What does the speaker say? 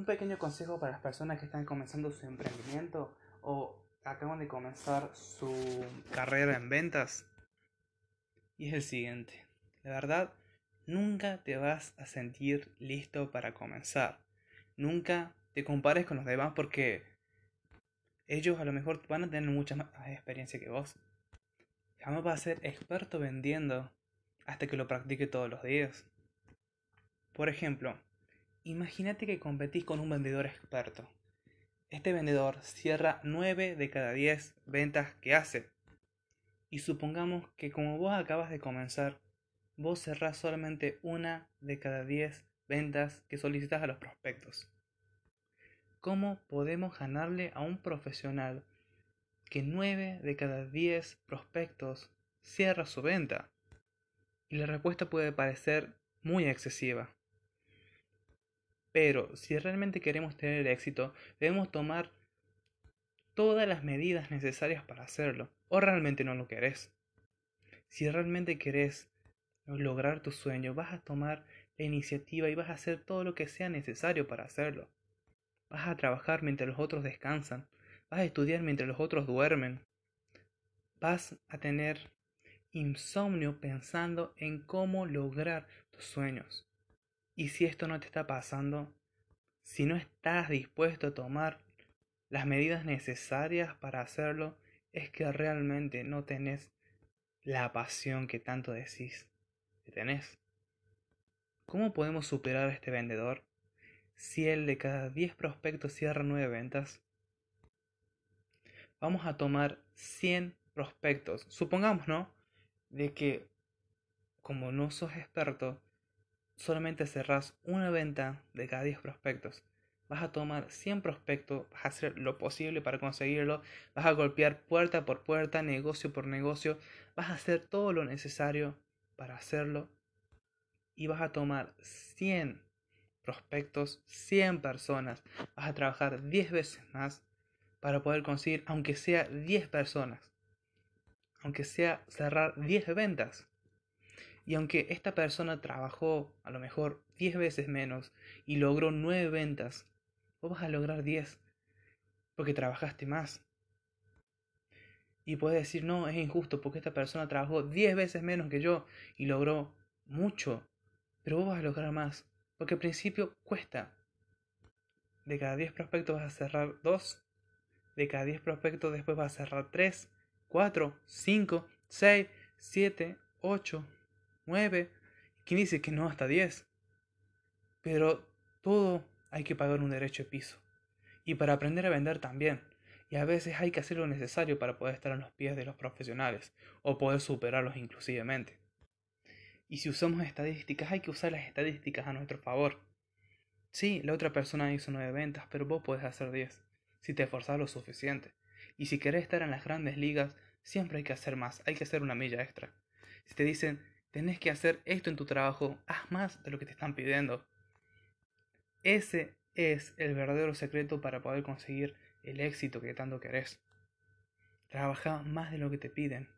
Un pequeño consejo para las personas que están comenzando su emprendimiento o acaban de comenzar su carrera en ventas. Y es el siguiente. La verdad, nunca te vas a sentir listo para comenzar. Nunca te compares con los demás porque ellos a lo mejor van a tener mucha más experiencia que vos. Jamás vas a ser experto vendiendo hasta que lo practique todos los días. Por ejemplo, imagínate que competís con un vendedor experto. Este vendedor cierra 9 de cada 10 ventas que hace. Y supongamos que como vos acabas de comenzar, vos cerrás solamente una de cada 10 ventas que solicitas a los prospectos. ¿Cómo podemos ganarle a un profesional que 9 de cada 10 prospectos cierra su venta? Y la respuesta puede parecer muy excesiva. Pero si realmente queremos tener éxito, debemos tomar todas las medidas necesarias para hacerlo. O realmente no lo querés. Si realmente querés lograr tu sueño, vas a tomar la iniciativa y vas a hacer todo lo que sea necesario para hacerlo. Vas a trabajar mientras los otros descansan. Vas a estudiar mientras los otros duermen. Vas a tener insomnio pensando en cómo lograr tus sueños. Y si esto no te está pasando, si no estás dispuesto a tomar las medidas necesarias para hacerlo, es que realmente no tenés la pasión que tanto decís que tenés. ¿Cómo podemos superar a este vendedor? si el de cada 10 prospectos cierra 9 ventas, vamos a tomar 100 prospectos. Supongamos, ¿no? De que como no sos experto, solamente cerrás una venta de cada 10 prospectos. Vas a tomar 100 prospectos, vas a hacer lo posible para conseguirlo, vas a golpear puerta por puerta, negocio por negocio, vas a hacer todo lo necesario para hacerlo y vas a tomar 100 prospectos, 100 personas. Vas a trabajar 10 veces más para poder conseguir, aunque sea 10 personas. Aunque sea cerrar 10 ventas. Y aunque esta persona trabajó a lo mejor 10 veces menos y logró 9 ventas, vos vas a lograr 10 porque trabajaste más. Y puedes decir, no, es injusto porque esta persona trabajó 10 veces menos que yo y logró mucho, pero vos vas a lograr más porque al principio cuesta. De cada 10 prospectos vas a cerrar 2. De cada 10 prospectos después vas a cerrar 3, 4, 5, 6, 7, 8, 9. ¿Quién dice que no hasta 10? Pero todo hay que pagar un derecho de piso. Y para aprender a vender también. Y a veces hay que hacer lo necesario para poder estar en los pies de los profesionales o poder superarlos inclusivemente. Y si usamos estadísticas, hay que usar las estadísticas a nuestro favor. Sí, la otra persona hizo nueve ventas, pero vos podés hacer 10, si te esforzás lo suficiente. Y si querés estar en las grandes ligas, siempre hay que hacer más, hay que hacer una milla extra. Si te dicen, tenés que hacer esto en tu trabajo, haz más de lo que te están pidiendo. Ese es el verdadero secreto para poder conseguir el éxito que tanto querés. Trabaja más de lo que te piden.